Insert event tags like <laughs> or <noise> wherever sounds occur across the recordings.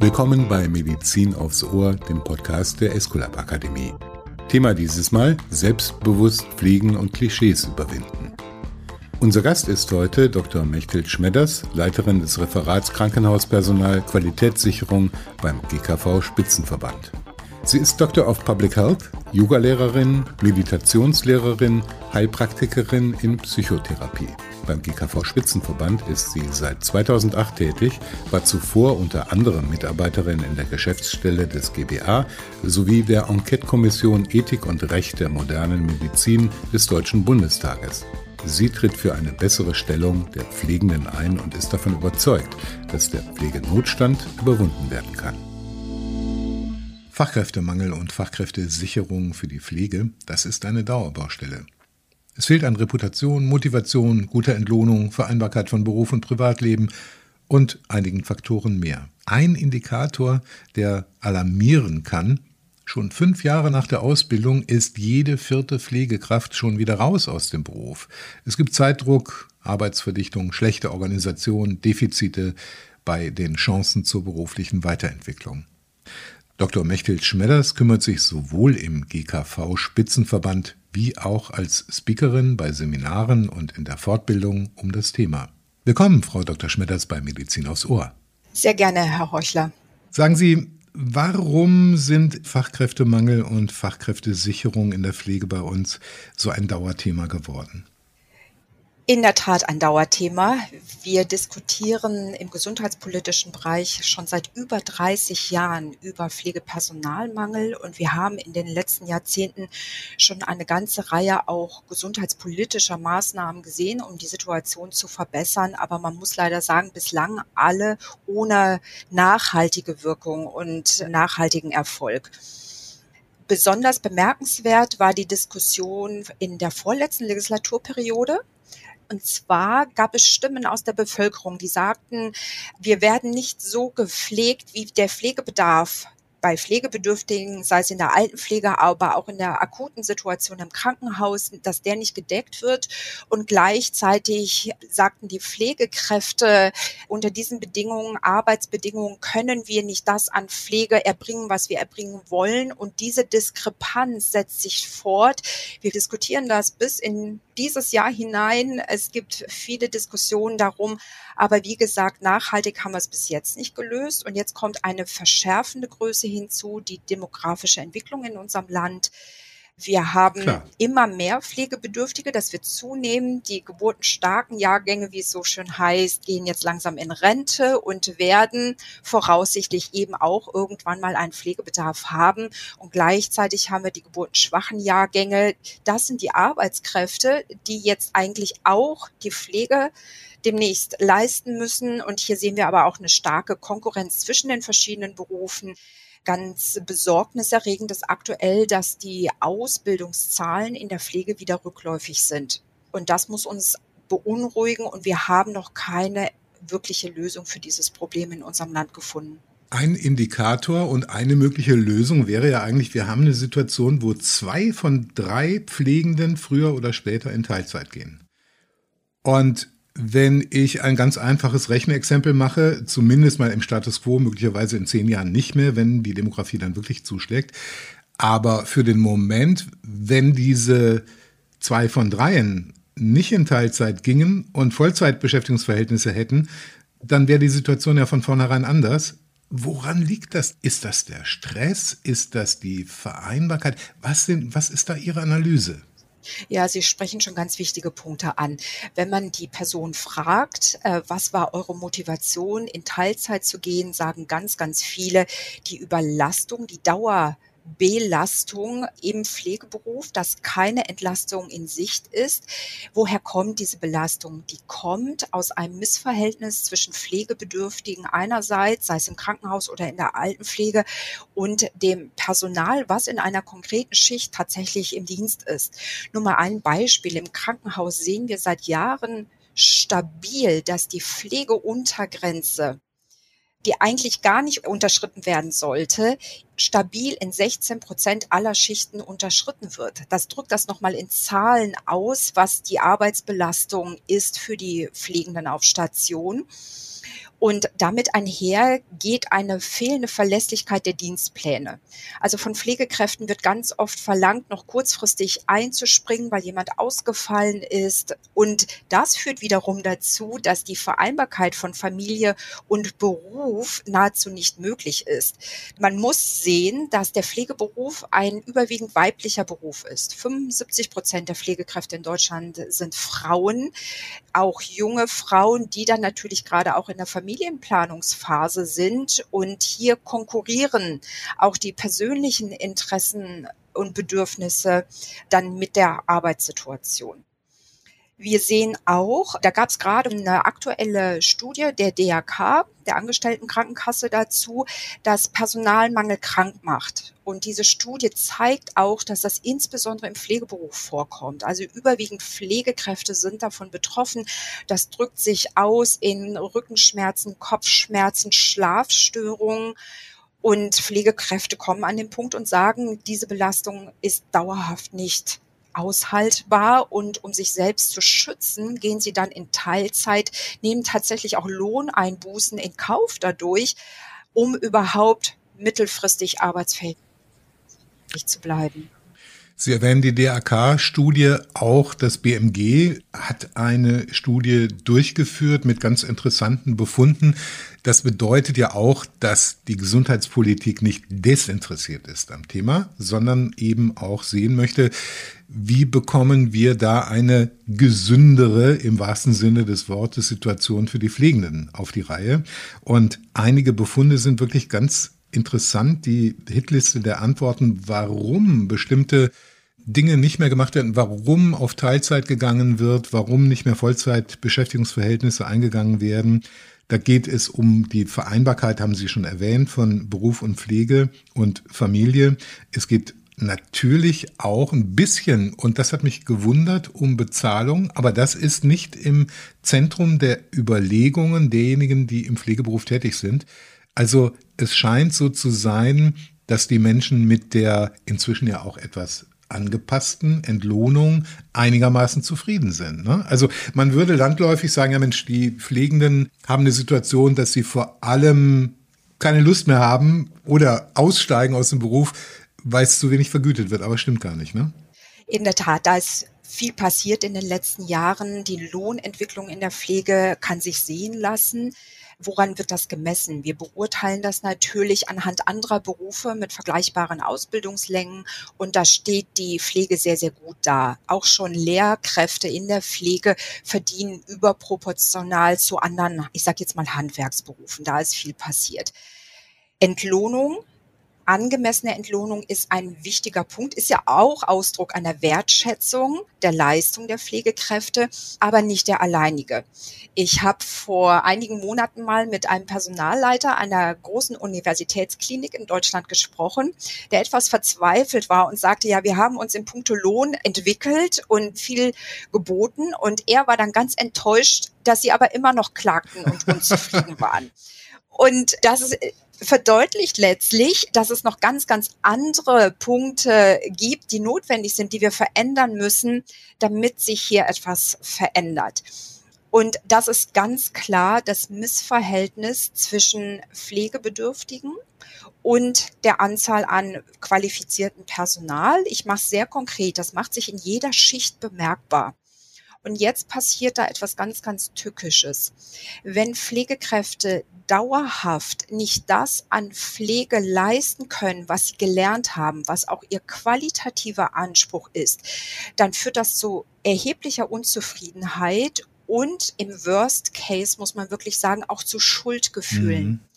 Willkommen bei Medizin aufs Ohr, dem Podcast der Esculap Akademie. Thema dieses Mal: Selbstbewusst fliegen und Klischees überwinden. Unser Gast ist heute Dr. Mechthild Schmedders, Leiterin des Referats Krankenhauspersonal Qualitätssicherung beim GKV Spitzenverband. Sie ist Doctor of Public Health, Yogalehrerin, Meditationslehrerin, Heilpraktikerin in Psychotherapie. Beim GKV Spitzenverband ist sie seit 2008 tätig, war zuvor unter anderem Mitarbeiterin in der Geschäftsstelle des GBA sowie der Enquete-Kommission Ethik und Recht der modernen Medizin des Deutschen Bundestages. Sie tritt für eine bessere Stellung der Pflegenden ein und ist davon überzeugt, dass der Pflegenotstand überwunden werden kann. Fachkräftemangel und Fachkräftesicherung für die Pflege, das ist eine Dauerbaustelle. Es fehlt an Reputation, Motivation, guter Entlohnung, Vereinbarkeit von Beruf und Privatleben und einigen Faktoren mehr. Ein Indikator, der alarmieren kann, schon fünf Jahre nach der Ausbildung ist jede vierte Pflegekraft schon wieder raus aus dem Beruf. Es gibt Zeitdruck, Arbeitsverdichtung, schlechte Organisation, Defizite bei den Chancen zur beruflichen Weiterentwicklung. Dr. Mechthild Schmedders kümmert sich sowohl im GKV Spitzenverband wie auch als Speakerin bei Seminaren und in der Fortbildung um das Thema. Willkommen, Frau Dr. Schmedders bei Medizin aufs Ohr. Sehr gerne, Herr Heuchler. Sagen Sie, warum sind Fachkräftemangel und Fachkräftesicherung in der Pflege bei uns so ein Dauerthema geworden? In der Tat ein Dauerthema. Wir diskutieren im gesundheitspolitischen Bereich schon seit über 30 Jahren über Pflegepersonalmangel und wir haben in den letzten Jahrzehnten schon eine ganze Reihe auch gesundheitspolitischer Maßnahmen gesehen, um die Situation zu verbessern. Aber man muss leider sagen, bislang alle ohne nachhaltige Wirkung und nachhaltigen Erfolg. Besonders bemerkenswert war die Diskussion in der vorletzten Legislaturperiode und zwar gab es Stimmen aus der Bevölkerung, die sagten, wir werden nicht so gepflegt, wie der Pflegebedarf bei Pflegebedürftigen, sei es in der Altenpflege, aber auch in der akuten Situation im Krankenhaus, dass der nicht gedeckt wird. Und gleichzeitig sagten die Pflegekräfte, unter diesen Bedingungen, Arbeitsbedingungen, können wir nicht das an Pflege erbringen, was wir erbringen wollen. Und diese Diskrepanz setzt sich fort. Wir diskutieren das bis in dieses Jahr hinein. Es gibt viele Diskussionen darum, aber wie gesagt, nachhaltig haben wir es bis jetzt nicht gelöst. Und jetzt kommt eine verschärfende Größe hinzu, die demografische Entwicklung in unserem Land. Wir haben Klar. immer mehr Pflegebedürftige, das wird zunehmen. Die geburtenstarken Jahrgänge, wie es so schön heißt, gehen jetzt langsam in Rente und werden voraussichtlich eben auch irgendwann mal einen Pflegebedarf haben. Und gleichzeitig haben wir die geburtenschwachen Jahrgänge. Das sind die Arbeitskräfte, die jetzt eigentlich auch die Pflege demnächst leisten müssen. Und hier sehen wir aber auch eine starke Konkurrenz zwischen den verschiedenen Berufen ganz besorgniserregend ist aktuell, dass die Ausbildungszahlen in der Pflege wieder rückläufig sind. Und das muss uns beunruhigen und wir haben noch keine wirkliche Lösung für dieses Problem in unserem Land gefunden. Ein Indikator und eine mögliche Lösung wäre ja eigentlich, wir haben eine Situation, wo zwei von drei Pflegenden früher oder später in Teilzeit gehen. Und wenn ich ein ganz einfaches Rechenexempel mache, zumindest mal im Status quo, möglicherweise in zehn Jahren nicht mehr, wenn die Demografie dann wirklich zuschlägt. Aber für den Moment, wenn diese zwei von dreien nicht in Teilzeit gingen und Vollzeitbeschäftigungsverhältnisse hätten, dann wäre die Situation ja von vornherein anders. Woran liegt das? Ist das der Stress? Ist das die Vereinbarkeit? Was, sind, was ist da Ihre Analyse? Ja, Sie sprechen schon ganz wichtige Punkte an. Wenn man die Person fragt, äh, was war eure Motivation, in Teilzeit zu gehen, sagen ganz, ganz viele, die Überlastung, die Dauer Belastung im Pflegeberuf, dass keine Entlastung in Sicht ist. Woher kommt diese Belastung? Die kommt aus einem Missverhältnis zwischen Pflegebedürftigen einerseits, sei es im Krankenhaus oder in der Altenpflege, und dem Personal, was in einer konkreten Schicht tatsächlich im Dienst ist. Nur mal ein Beispiel. Im Krankenhaus sehen wir seit Jahren stabil, dass die Pflegeuntergrenze die eigentlich gar nicht unterschritten werden sollte, stabil in 16 Prozent aller Schichten unterschritten wird. Das drückt das nochmal in Zahlen aus, was die Arbeitsbelastung ist für die Pflegenden auf Station. Und damit einher geht eine fehlende Verlässlichkeit der Dienstpläne. Also von Pflegekräften wird ganz oft verlangt, noch kurzfristig einzuspringen, weil jemand ausgefallen ist. Und das führt wiederum dazu, dass die Vereinbarkeit von Familie und Beruf nahezu nicht möglich ist. Man muss sehen, dass der Pflegeberuf ein überwiegend weiblicher Beruf ist. 75 Prozent der Pflegekräfte in Deutschland sind Frauen, auch junge Frauen, die dann natürlich gerade auch in der Familie Familienplanungsphase sind und hier konkurrieren auch die persönlichen Interessen und Bedürfnisse dann mit der Arbeitssituation. Wir sehen auch, da gab es gerade eine aktuelle Studie der DRK, der Angestelltenkrankenkasse dazu, dass Personalmangel krank macht. Und diese Studie zeigt auch, dass das insbesondere im Pflegeberuf vorkommt. Also überwiegend Pflegekräfte sind davon betroffen. Das drückt sich aus in Rückenschmerzen, Kopfschmerzen, Schlafstörungen. Und Pflegekräfte kommen an den Punkt und sagen, diese Belastung ist dauerhaft nicht aushaltbar und um sich selbst zu schützen, gehen sie dann in Teilzeit, nehmen tatsächlich auch Lohneinbußen in Kauf dadurch, um überhaupt mittelfristig arbeitsfähig zu bleiben. Sie erwähnen die DAK-Studie, auch das BMG hat eine Studie durchgeführt mit ganz interessanten Befunden. Das bedeutet ja auch, dass die Gesundheitspolitik nicht desinteressiert ist am Thema, sondern eben auch sehen möchte, wie bekommen wir da eine gesündere, im wahrsten Sinne des Wortes, Situation für die Pflegenden auf die Reihe. Und einige Befunde sind wirklich ganz interessant, die Hitliste der Antworten, warum bestimmte Dinge nicht mehr gemacht werden, warum auf Teilzeit gegangen wird, warum nicht mehr Vollzeitbeschäftigungsverhältnisse eingegangen werden. Da geht es um die Vereinbarkeit, haben Sie schon erwähnt, von Beruf und Pflege und Familie. Es geht natürlich auch ein bisschen, und das hat mich gewundert, um Bezahlung, aber das ist nicht im Zentrum der Überlegungen derjenigen, die im Pflegeberuf tätig sind. Also es scheint so zu sein, dass die Menschen mit der inzwischen ja auch etwas angepassten Entlohnung einigermaßen zufrieden sind. Ne? Also man würde landläufig sagen, ja Mensch, die Pflegenden haben eine Situation, dass sie vor allem keine Lust mehr haben oder aussteigen aus dem Beruf, weil es zu wenig vergütet wird. Aber stimmt gar nicht, ne? In der Tat, da ist viel passiert in den letzten Jahren. Die Lohnentwicklung in der Pflege kann sich sehen lassen. Woran wird das gemessen? Wir beurteilen das natürlich anhand anderer Berufe mit vergleichbaren Ausbildungslängen und da steht die Pflege sehr, sehr gut da. Auch schon Lehrkräfte in der Pflege verdienen überproportional zu anderen, ich sage jetzt mal Handwerksberufen. Da ist viel passiert. Entlohnung angemessene Entlohnung ist ein wichtiger Punkt, ist ja auch Ausdruck einer Wertschätzung der Leistung der Pflegekräfte, aber nicht der alleinige. Ich habe vor einigen Monaten mal mit einem Personalleiter einer großen Universitätsklinik in Deutschland gesprochen, der etwas verzweifelt war und sagte, ja, wir haben uns im Punkto Lohn entwickelt und viel geboten und er war dann ganz enttäuscht, dass sie aber immer noch klagten und <laughs> unzufrieden waren. Und das ist verdeutlicht letztlich, dass es noch ganz, ganz andere Punkte gibt, die notwendig sind, die wir verändern müssen, damit sich hier etwas verändert. Und das ist ganz klar das Missverhältnis zwischen Pflegebedürftigen und der Anzahl an qualifizierten Personal. Ich mache es sehr konkret. Das macht sich in jeder Schicht bemerkbar. Und jetzt passiert da etwas ganz, ganz Tückisches. Wenn Pflegekräfte dauerhaft nicht das an Pflege leisten können, was sie gelernt haben, was auch ihr qualitativer Anspruch ist, dann führt das zu erheblicher Unzufriedenheit und im Worst Case muss man wirklich sagen, auch zu Schuldgefühlen. Mhm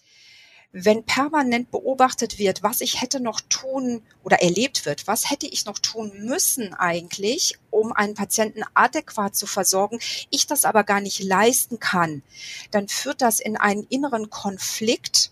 wenn permanent beobachtet wird, was ich hätte noch tun oder erlebt wird, was hätte ich noch tun müssen eigentlich, um einen Patienten adäquat zu versorgen, ich das aber gar nicht leisten kann, dann führt das in einen inneren Konflikt,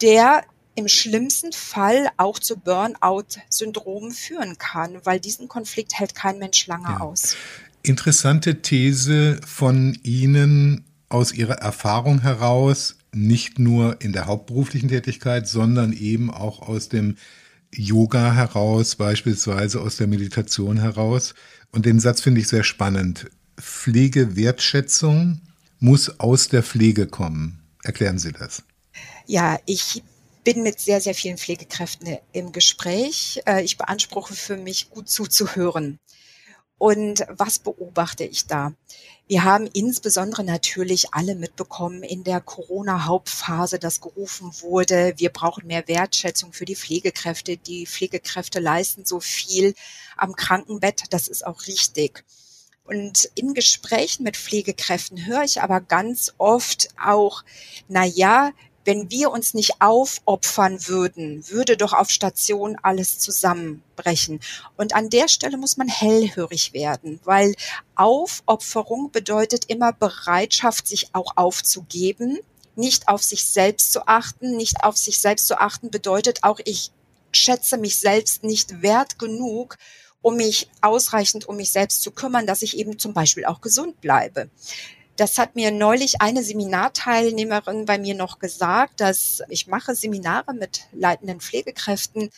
der im schlimmsten Fall auch zu Burnout-Syndromen führen kann, weil diesen Konflikt hält kein Mensch lange ja. aus. Interessante These von Ihnen aus Ihrer Erfahrung heraus, nicht nur in der hauptberuflichen Tätigkeit, sondern eben auch aus dem Yoga heraus, beispielsweise aus der Meditation heraus. Und den Satz finde ich sehr spannend. Pflegewertschätzung muss aus der Pflege kommen. Erklären Sie das. Ja, ich bin mit sehr, sehr vielen Pflegekräften im Gespräch. Äh, ich beanspruche für mich, gut zuzuhören. Und was beobachte ich da? Wir haben insbesondere natürlich alle mitbekommen in der Corona-Hauptphase, dass gerufen wurde, wir brauchen mehr Wertschätzung für die Pflegekräfte. Die Pflegekräfte leisten so viel am Krankenbett. Das ist auch richtig. Und in Gesprächen mit Pflegekräften höre ich aber ganz oft auch, na ja, wenn wir uns nicht aufopfern würden, würde doch auf Station alles zusammenbrechen. Und an der Stelle muss man hellhörig werden, weil Aufopferung bedeutet immer Bereitschaft, sich auch aufzugeben, nicht auf sich selbst zu achten. Nicht auf sich selbst zu achten bedeutet auch, ich schätze mich selbst nicht wert genug, um mich ausreichend um mich selbst zu kümmern, dass ich eben zum Beispiel auch gesund bleibe. Das hat mir neulich eine Seminarteilnehmerin bei mir noch gesagt, dass ich mache Seminare mit leitenden Pflegekräften,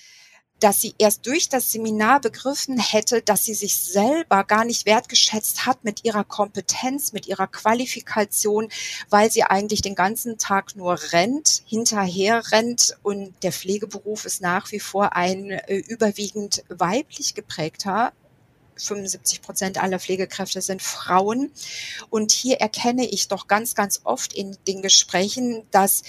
dass sie erst durch das Seminar begriffen hätte, dass sie sich selber gar nicht wertgeschätzt hat mit ihrer Kompetenz, mit ihrer Qualifikation, weil sie eigentlich den ganzen Tag nur rennt, hinterher rennt und der Pflegeberuf ist nach wie vor ein äh, überwiegend weiblich geprägter 75 Prozent aller Pflegekräfte sind Frauen. Und hier erkenne ich doch ganz, ganz oft in den Gesprächen, dass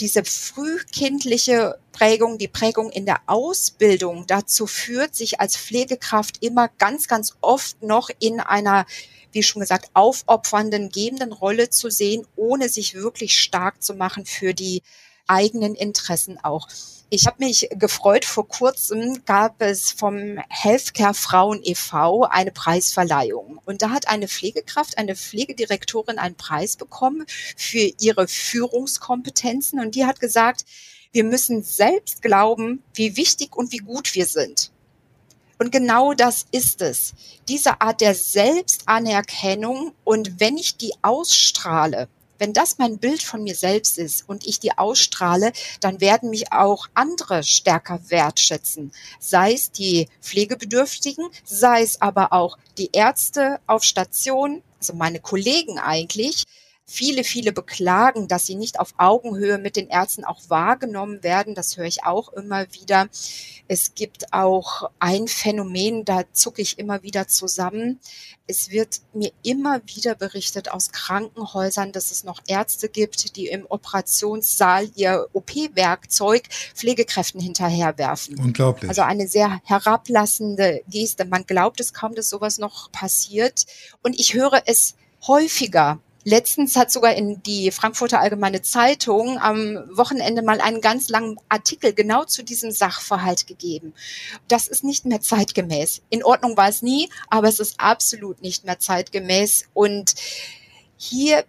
diese frühkindliche Prägung, die Prägung in der Ausbildung dazu führt, sich als Pflegekraft immer ganz, ganz oft noch in einer, wie schon gesagt, aufopfernden, gebenden Rolle zu sehen, ohne sich wirklich stark zu machen für die eigenen Interessen auch. Ich habe mich gefreut, vor kurzem gab es vom Healthcare Frauen e.V. eine Preisverleihung. Und da hat eine Pflegekraft, eine Pflegedirektorin einen Preis bekommen für ihre Führungskompetenzen. Und die hat gesagt, wir müssen selbst glauben, wie wichtig und wie gut wir sind. Und genau das ist es. Diese Art der Selbstanerkennung. Und wenn ich die ausstrahle, wenn das mein Bild von mir selbst ist und ich die ausstrahle, dann werden mich auch andere stärker wertschätzen. Sei es die Pflegebedürftigen, sei es aber auch die Ärzte auf Station, also meine Kollegen eigentlich, Viele, viele beklagen, dass sie nicht auf Augenhöhe mit den Ärzten auch wahrgenommen werden. Das höre ich auch immer wieder. Es gibt auch ein Phänomen, da zucke ich immer wieder zusammen. Es wird mir immer wieder berichtet aus Krankenhäusern, dass es noch Ärzte gibt, die im Operationssaal ihr OP-Werkzeug Pflegekräften hinterherwerfen. Unglaublich. Also eine sehr herablassende Geste. Man glaubt es kaum, dass sowas noch passiert. Und ich höre es häufiger Letztens hat sogar in die Frankfurter Allgemeine Zeitung am Wochenende mal einen ganz langen Artikel genau zu diesem Sachverhalt gegeben. Das ist nicht mehr zeitgemäß. In Ordnung war es nie, aber es ist absolut nicht mehr zeitgemäß. Und hier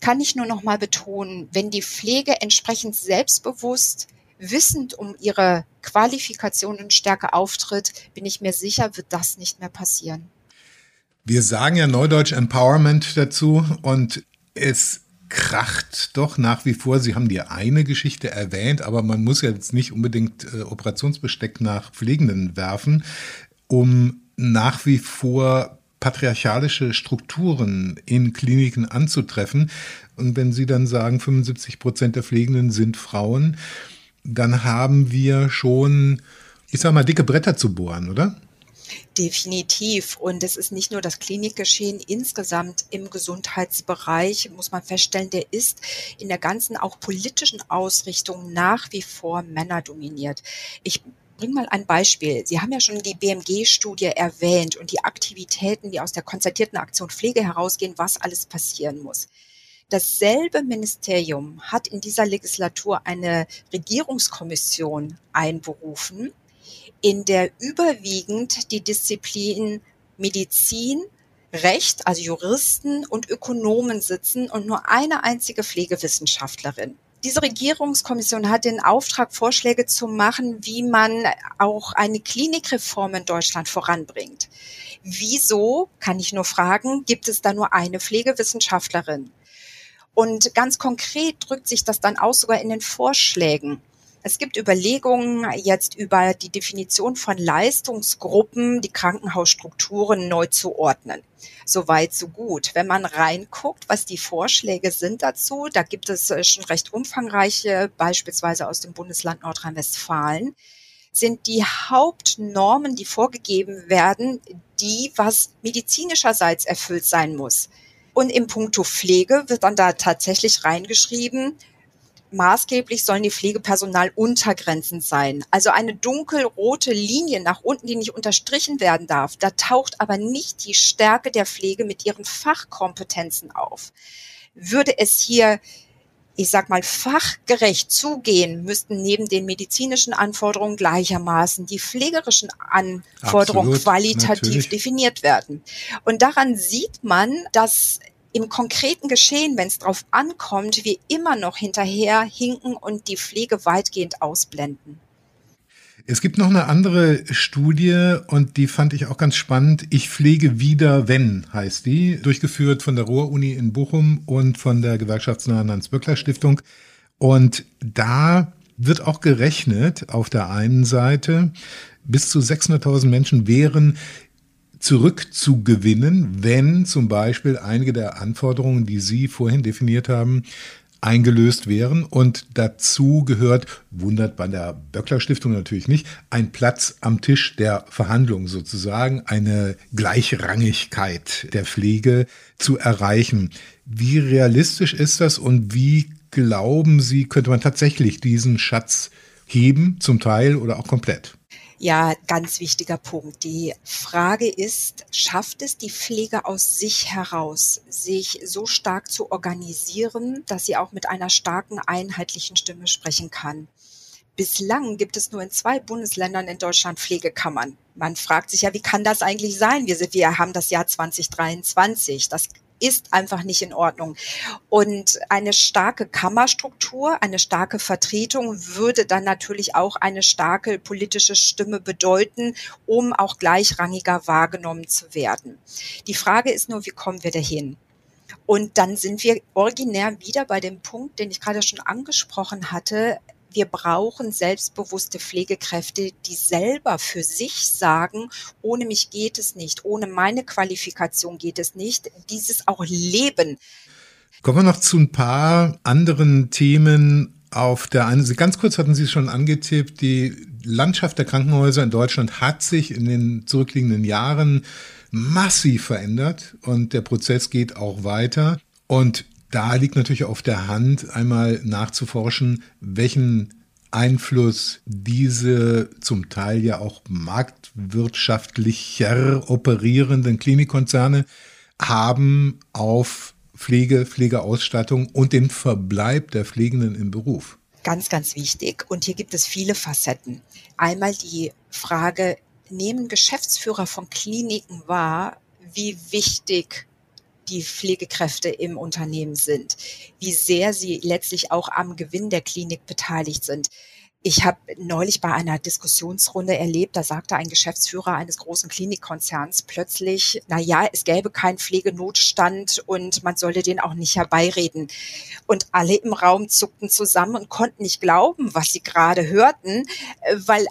kann ich nur noch mal betonen, wenn die Pflege entsprechend selbstbewusst wissend um ihre Qualifikation und Stärke auftritt, bin ich mir sicher, wird das nicht mehr passieren. Wir sagen ja Neudeutsch Empowerment dazu und es kracht doch nach wie vor. Sie haben die eine Geschichte erwähnt, aber man muss jetzt nicht unbedingt äh, Operationsbesteck nach Pflegenden werfen, um nach wie vor patriarchalische Strukturen in Kliniken anzutreffen. Und wenn Sie dann sagen, 75 Prozent der Pflegenden sind Frauen, dann haben wir schon, ich sag mal, dicke Bretter zu bohren, oder? Definitiv. Und es ist nicht nur das Klinikgeschehen insgesamt im Gesundheitsbereich, muss man feststellen, der ist in der ganzen auch politischen Ausrichtung nach wie vor männerdominiert. Ich bring mal ein Beispiel. Sie haben ja schon die BMG-Studie erwähnt und die Aktivitäten, die aus der konzertierten Aktion Pflege herausgehen, was alles passieren muss. Dasselbe Ministerium hat in dieser Legislatur eine Regierungskommission einberufen, in der überwiegend die Disziplin Medizin, Recht, also Juristen und Ökonomen sitzen und nur eine einzige Pflegewissenschaftlerin. Diese Regierungskommission hat den Auftrag, Vorschläge zu machen, wie man auch eine Klinikreform in Deutschland voranbringt. Wieso, kann ich nur fragen, gibt es da nur eine Pflegewissenschaftlerin? Und ganz konkret drückt sich das dann aus sogar in den Vorschlägen. Es gibt Überlegungen jetzt über die Definition von Leistungsgruppen, die Krankenhausstrukturen neu zu ordnen. Soweit, so gut. Wenn man reinguckt, was die Vorschläge sind dazu, da gibt es äh, schon recht umfangreiche, beispielsweise aus dem Bundesland Nordrhein-Westfalen, sind die Hauptnormen, die vorgegeben werden, die, was medizinischerseits erfüllt sein muss. Und im Punkto Pflege wird dann da tatsächlich reingeschrieben, maßgeblich sollen die Pflegepersonaluntergrenzen sein. Also eine dunkelrote Linie nach unten, die nicht unterstrichen werden darf. Da taucht aber nicht die Stärke der Pflege mit ihren Fachkompetenzen auf. Würde es hier ich sag mal, fachgerecht zugehen, müssten neben den medizinischen Anforderungen gleichermaßen die pflegerischen Anforderungen Absolut, qualitativ natürlich. definiert werden. Und daran sieht man, dass im konkreten Geschehen, wenn es drauf ankommt, wir immer noch hinterher hinken und die Pflege weitgehend ausblenden. Es gibt noch eine andere Studie und die fand ich auch ganz spannend. Ich pflege wieder, wenn heißt die, durchgeführt von der Ruhr-Uni in Bochum und von der gewerkschaftsnahen Hans-Böckler-Stiftung. Und da wird auch gerechnet, auf der einen Seite, bis zu 600.000 Menschen wären zurückzugewinnen, wenn zum Beispiel einige der Anforderungen, die Sie vorhin definiert haben, eingelöst wären. Und dazu gehört, wundert bei der Böckler Stiftung natürlich nicht, ein Platz am Tisch der Verhandlungen sozusagen, eine Gleichrangigkeit der Pflege zu erreichen. Wie realistisch ist das und wie glauben Sie, könnte man tatsächlich diesen Schatz heben, zum Teil oder auch komplett? Ja, ganz wichtiger Punkt. Die Frage ist, schafft es die Pflege aus sich heraus, sich so stark zu organisieren, dass sie auch mit einer starken einheitlichen Stimme sprechen kann? Bislang gibt es nur in zwei Bundesländern in Deutschland Pflegekammern. Man fragt sich ja, wie kann das eigentlich sein? Wir, sind, wir haben das Jahr 2023. Das ist einfach nicht in Ordnung. Und eine starke Kammerstruktur, eine starke Vertretung würde dann natürlich auch eine starke politische Stimme bedeuten, um auch gleichrangiger wahrgenommen zu werden. Die Frage ist nur, wie kommen wir dahin? Und dann sind wir originär wieder bei dem Punkt, den ich gerade schon angesprochen hatte wir brauchen selbstbewusste Pflegekräfte, die selber für sich sagen, ohne mich geht es nicht, ohne meine Qualifikation geht es nicht, dieses auch leben. Kommen wir noch zu ein paar anderen Themen. Auf der einen Seite, ganz kurz hatten Sie es schon angetippt, die Landschaft der Krankenhäuser in Deutschland hat sich in den zurückliegenden Jahren massiv verändert und der Prozess geht auch weiter. Und da liegt natürlich auf der Hand, einmal nachzuforschen, welchen Einfluss diese zum Teil ja auch marktwirtschaftlicher operierenden Klinikkonzerne haben auf Pflege, Pflegeausstattung und den Verbleib der Pflegenden im Beruf. Ganz, ganz wichtig. Und hier gibt es viele Facetten. Einmal die Frage, nehmen Geschäftsführer von Kliniken wahr, wie wichtig die Pflegekräfte im Unternehmen sind, wie sehr sie letztlich auch am Gewinn der Klinik beteiligt sind. Ich habe neulich bei einer Diskussionsrunde erlebt, da sagte ein Geschäftsführer eines großen Klinikkonzerns plötzlich, na ja, es gäbe keinen Pflegenotstand und man solle den auch nicht herbeireden. Und alle im Raum zuckten zusammen und konnten nicht glauben, was sie gerade hörten, äh, weil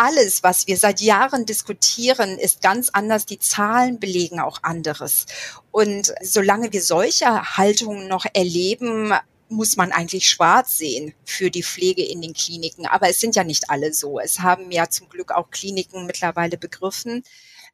alles, was wir seit Jahren diskutieren, ist ganz anders. Die Zahlen belegen auch anderes. Und solange wir solche Haltungen noch erleben, muss man eigentlich schwarz sehen für die Pflege in den Kliniken. Aber es sind ja nicht alle so. Es haben ja zum Glück auch Kliniken mittlerweile begriffen,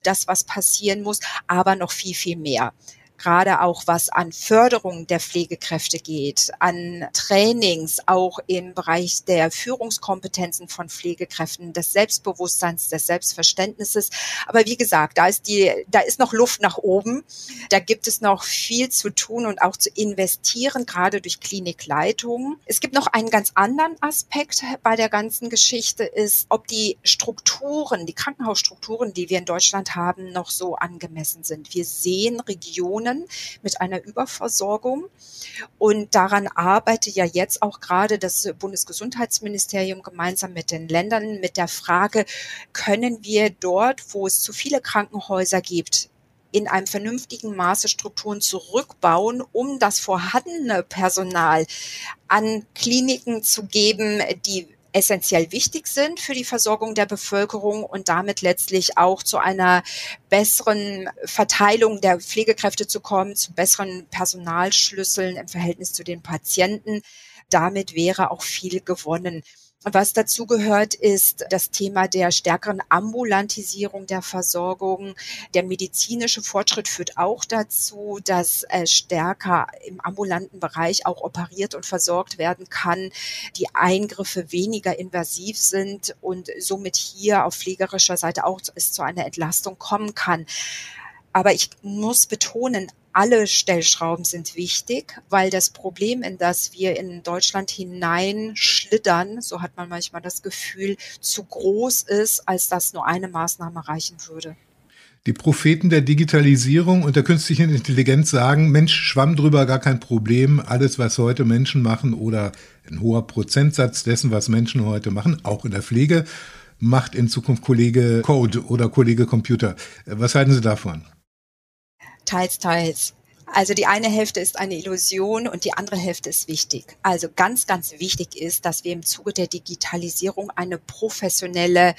das, was passieren muss, aber noch viel, viel mehr gerade auch was an Förderung der Pflegekräfte geht, an Trainings, auch im Bereich der Führungskompetenzen von Pflegekräften, des Selbstbewusstseins, des Selbstverständnisses. Aber wie gesagt, da ist die, da ist noch Luft nach oben. Da gibt es noch viel zu tun und auch zu investieren, gerade durch Klinikleitungen. Es gibt noch einen ganz anderen Aspekt bei der ganzen Geschichte ist, ob die Strukturen, die Krankenhausstrukturen, die wir in Deutschland haben, noch so angemessen sind. Wir sehen Regionen, Regionen mit einer Überversorgung. Und daran arbeitet ja jetzt auch gerade das Bundesgesundheitsministerium gemeinsam mit den Ländern mit der Frage, können wir dort, wo es zu viele Krankenhäuser gibt, in einem vernünftigen Maße Strukturen zurückbauen, um das vorhandene Personal an Kliniken zu geben, die essentiell wichtig sind für die Versorgung der Bevölkerung und damit letztlich auch zu einer besseren Verteilung der Pflegekräfte zu kommen, zu besseren Personalschlüsseln im Verhältnis zu den Patienten. Damit wäre auch viel gewonnen. Was dazu gehört, ist das Thema der stärkeren Ambulantisierung der Versorgung. Der medizinische Fortschritt führt auch dazu, dass äh, stärker im ambulanten Bereich auch operiert und versorgt werden kann, die Eingriffe weniger invasiv sind und somit hier auf pflegerischer Seite auch es zu einer Entlastung kommen kann. Aber ich muss betonen, alle Stellschrauben sind wichtig, weil das Problem, in das wir in Deutschland hineinschlittern, so hat man manchmal das Gefühl, zu groß ist, als dass nur eine Maßnahme reichen würde. Die Propheten der Digitalisierung und der künstlichen Intelligenz sagen, Mensch, schwamm drüber, gar kein Problem. Alles, was heute Menschen machen oder ein hoher Prozentsatz dessen, was Menschen heute machen, auch in der Pflege, macht in Zukunft Kollege Code oder Kollege Computer. Was halten Sie davon? Teils, teils. Also die eine Hälfte ist eine Illusion und die andere Hälfte ist wichtig. Also ganz, ganz wichtig ist, dass wir im Zuge der Digitalisierung eine professionelle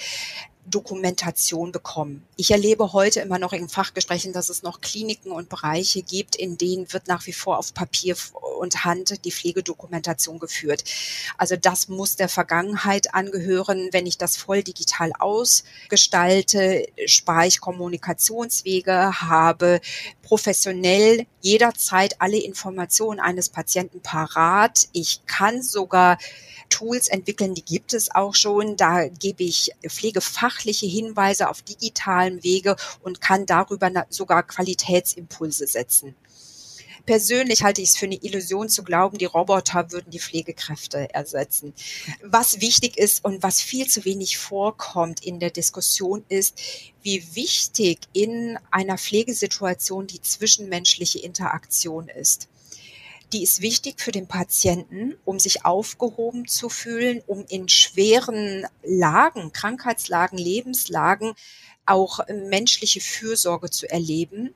Dokumentation bekommen. Ich erlebe heute immer noch in Fachgesprächen, dass es noch Kliniken und Bereiche gibt, in denen wird nach wie vor auf Papier und Hand die Pflegedokumentation geführt. Also das muss der Vergangenheit angehören. Wenn ich das voll digital ausgestalte, spare ich Kommunikationswege, habe professionell jederzeit alle Informationen eines Patienten parat. Ich kann sogar Tools entwickeln, die gibt es auch schon. Da gebe ich pflegefachliche Hinweise auf digitalen Wege und kann darüber sogar Qualitätsimpulse setzen. Persönlich halte ich es für eine Illusion zu glauben, die Roboter würden die Pflegekräfte ersetzen. Was wichtig ist und was viel zu wenig vorkommt in der Diskussion ist, wie wichtig in einer Pflegesituation die zwischenmenschliche Interaktion ist die ist wichtig für den Patienten, um sich aufgehoben zu fühlen, um in schweren Lagen, Krankheitslagen, Lebenslagen auch menschliche Fürsorge zu erleben.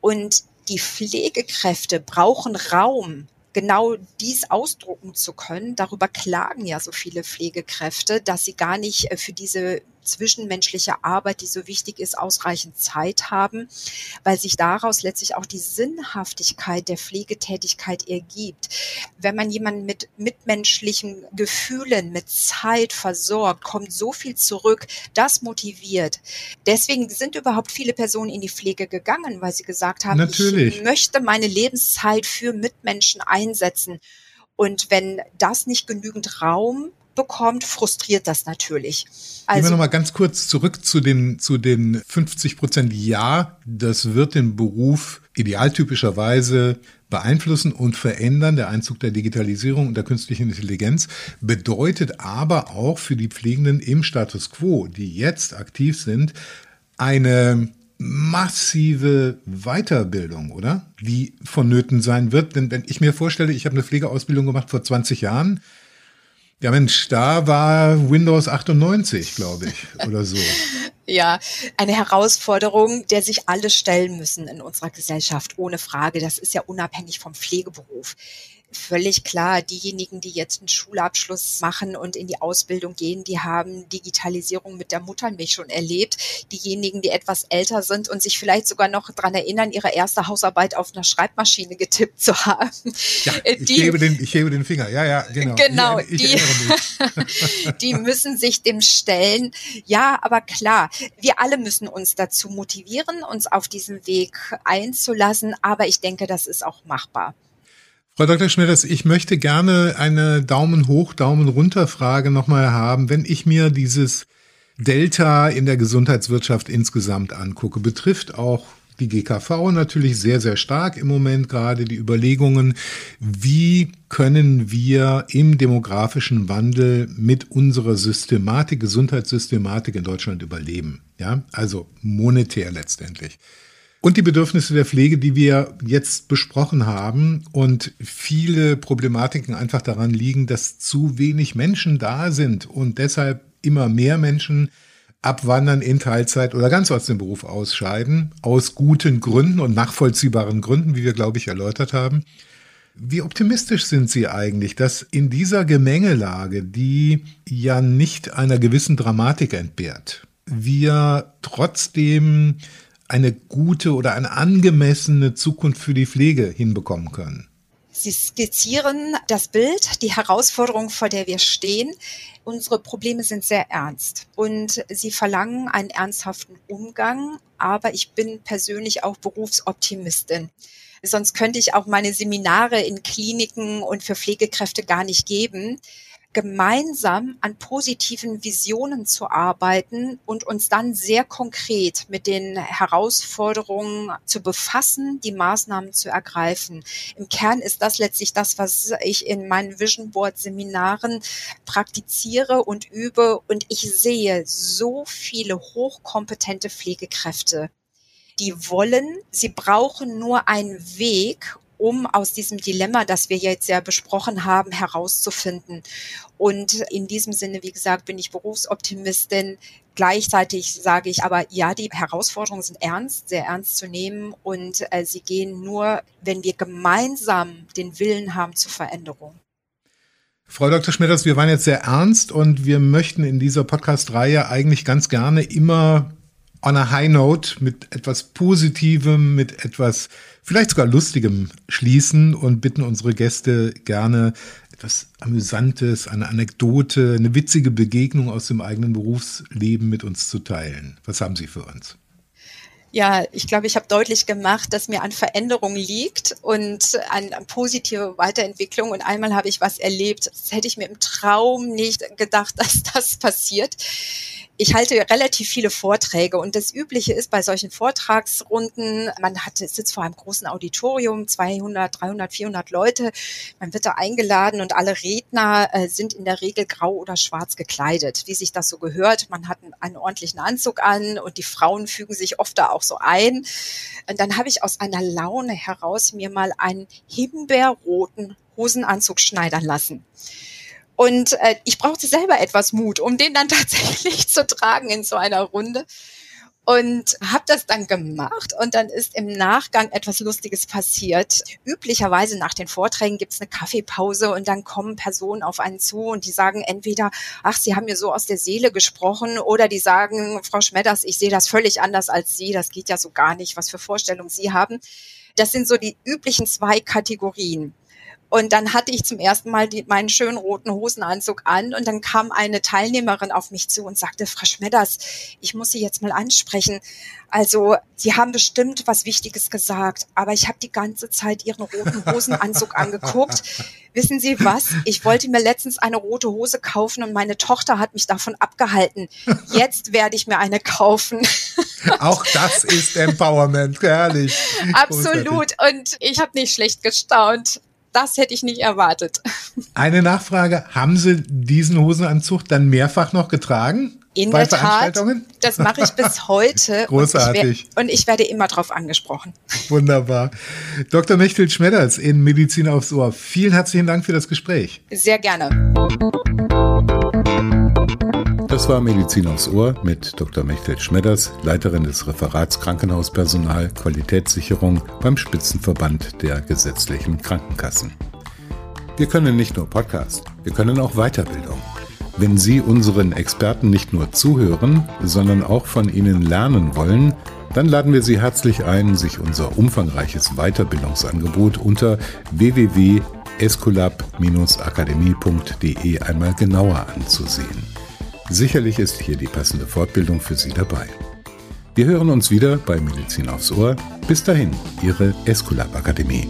Und die Pflegekräfte brauchen Raum, genau dies ausdrucken zu können. Darüber klagen ja so viele Pflegekräfte, dass sie gar nicht äh, für diese zwischenmenschliche Arbeit, die so wichtig ist, ausreichend Zeit haben, weil sich daraus letztlich auch die Sinnhaftigkeit der Pflegetätigkeit ergibt. Wenn man jemanden mit mitmenschlichen Gefühlen, mit Zeit versorgt, kommt so viel zurück, das motiviert. Deswegen sind überhaupt viele Personen in die Pflege gegangen, weil sie gesagt haben, Natürlich. ich möchte meine Lebenszeit für Mitmenschen einsetzen. Und wenn das nicht genügend Raum bekommt, frustriert das natürlich. Also, Gehen wir nochmal ganz kurz zurück zu den, zu den 50 Prozent. Ja, das wird den Beruf idealtypischerweise beeinflussen und verändern. Der Einzug der Digitalisierung und der künstlichen Intelligenz bedeutet aber auch für die Pflegenden im Status quo, die jetzt aktiv sind, eine massive Weiterbildung, oder? Die vonnöten sein wird. Denn wenn ich mir vorstelle, ich habe eine Pflegeausbildung gemacht vor 20 Jahren, ja, Mensch, da war Windows 98, glaube ich, oder so. <laughs> ja, eine Herausforderung, der sich alle stellen müssen in unserer Gesellschaft, ohne Frage. Das ist ja unabhängig vom Pflegeberuf völlig klar, diejenigen, die jetzt einen Schulabschluss machen und in die Ausbildung gehen, die haben Digitalisierung mit der Muttermilch schon erlebt. Diejenigen, die etwas älter sind und sich vielleicht sogar noch daran erinnern, ihre erste Hausarbeit auf einer Schreibmaschine getippt zu haben. Ja, <laughs> ich, die, hebe den, ich hebe den Finger. Ja, ja, genau. Genau, ich, ich die, <laughs> die müssen sich dem stellen. Ja, aber klar, wir alle müssen uns dazu motivieren, uns auf diesen Weg einzulassen. Aber ich denke, das ist auch machbar. Frau Dr. Schmetters, ich möchte gerne eine Daumen hoch, Daumen runter Frage nochmal haben. Wenn ich mir dieses Delta in der Gesundheitswirtschaft insgesamt angucke, betrifft auch die GKV natürlich sehr, sehr stark im Moment gerade die Überlegungen, wie können wir im demografischen Wandel mit unserer Systematik, Gesundheitssystematik in Deutschland überleben. Ja, also monetär letztendlich und die Bedürfnisse der Pflege, die wir jetzt besprochen haben. Und viele Problematiken einfach daran liegen, dass zu wenig Menschen da sind und deshalb immer mehr Menschen abwandern in Teilzeit oder ganz aus dem Beruf ausscheiden, aus guten Gründen und nachvollziehbaren Gründen, wie wir, glaube ich, erläutert haben. Wie optimistisch sind Sie eigentlich, dass in dieser Gemengelage, die ja nicht einer gewissen Dramatik entbehrt, wir trotzdem eine gute oder eine angemessene Zukunft für die Pflege hinbekommen können? Sie skizzieren das Bild, die Herausforderung, vor der wir stehen. Unsere Probleme sind sehr ernst und sie verlangen einen ernsthaften Umgang, aber ich bin persönlich auch Berufsoptimistin. Sonst könnte ich auch meine Seminare in Kliniken und für Pflegekräfte gar nicht geben gemeinsam an positiven Visionen zu arbeiten und uns dann sehr konkret mit den Herausforderungen zu befassen, die Maßnahmen zu ergreifen. Im Kern ist das letztlich das, was ich in meinen Vision Board Seminaren praktiziere und übe und ich sehe so viele hochkompetente Pflegekräfte die wollen, sie brauchen nur einen Weg, um aus diesem Dilemma, das wir jetzt ja besprochen haben, herauszufinden. Und in diesem Sinne, wie gesagt, bin ich Berufsoptimistin. Gleichzeitig sage ich aber, ja, die Herausforderungen sind ernst, sehr ernst zu nehmen und äh, sie gehen nur, wenn wir gemeinsam den Willen haben zur Veränderung. Frau Dr. Schmetters, wir waren jetzt sehr ernst und wir möchten in dieser Podcast-Reihe eigentlich ganz gerne immer on a high note mit etwas Positivem, mit etwas vielleicht sogar Lustigem schließen und bitten unsere Gäste gerne etwas Amüsantes, eine Anekdote, eine witzige Begegnung aus dem eigenen Berufsleben mit uns zu teilen. Was haben Sie für uns? Ja, ich glaube, ich habe deutlich gemacht, dass mir an Veränderung liegt und an, an positive Weiterentwicklung. Und einmal habe ich was erlebt, das hätte ich mir im Traum nicht gedacht, <laughs> dass das passiert ich halte relativ viele Vorträge und das Übliche ist bei solchen Vortragsrunden, man hat, sitzt vor einem großen Auditorium, 200, 300, 400 Leute, man wird da eingeladen und alle Redner äh, sind in der Regel grau oder schwarz gekleidet, wie sich das so gehört. Man hat einen, einen ordentlichen Anzug an und die Frauen fügen sich oft da auch so ein. Und dann habe ich aus einer Laune heraus mir mal einen himbeerroten Hosenanzug schneidern lassen. Und äh, ich brauchte selber etwas Mut, um den dann <laughs> tatsächlich zu tragen in so einer Runde. Und habe das dann gemacht und dann ist im Nachgang etwas Lustiges passiert. Üblicherweise nach den Vorträgen gibt's eine Kaffeepause und dann kommen Personen auf einen zu und die sagen entweder, ach, Sie haben mir so aus der Seele gesprochen oder die sagen, Frau Schmetters, ich sehe das völlig anders als Sie, das geht ja so gar nicht, was für Vorstellungen Sie haben. Das sind so die üblichen zwei Kategorien. Und dann hatte ich zum ersten Mal die, meinen schönen roten Hosenanzug an und dann kam eine Teilnehmerin auf mich zu und sagte, Frau Schmedders, ich muss Sie jetzt mal ansprechen. Also, Sie haben bestimmt was Wichtiges gesagt, aber ich habe die ganze Zeit Ihren roten Hosenanzug angeguckt. <laughs> Wissen Sie was? Ich wollte mir letztens eine rote Hose kaufen und meine Tochter hat mich davon abgehalten. Jetzt werde ich mir eine kaufen. <laughs> Auch das ist Empowerment, herrlich. Absolut. Und ich habe nicht schlecht gestaunt das hätte ich nicht erwartet. Eine Nachfrage, haben Sie diesen Hosenanzug dann mehrfach noch getragen? In der Tat, das mache ich bis <laughs> heute. Großartig. Und ich, und ich, werde immer darauf angesprochen. Wunderbar. Dr. Mechthild Schmedders in Medizin aufs Ohr. Vielen herzlichen Dank für das Gespräch. Sehr gerne. Das war Medizin aufs Ohr mit Dr. Mechthild Schmedders, Leiterin des Referats Krankenhauspersonal Qualitätssicherung beim Spitzenverband der gesetzlichen Krankenkassen. Wir können nicht nur Podcast, wir können auch Weiterbildung. Wenn Sie unseren Experten nicht nur zuhören, sondern auch von ihnen lernen wollen, dann laden wir Sie herzlich ein, sich unser umfangreiches Weiterbildungsangebot unter www.escolab-akademie.de einmal genauer anzusehen. Sicherlich ist hier die passende Fortbildung für Sie dabei. Wir hören uns wieder bei Medizin aufs Ohr. Bis dahin, Ihre Esculap Akademie.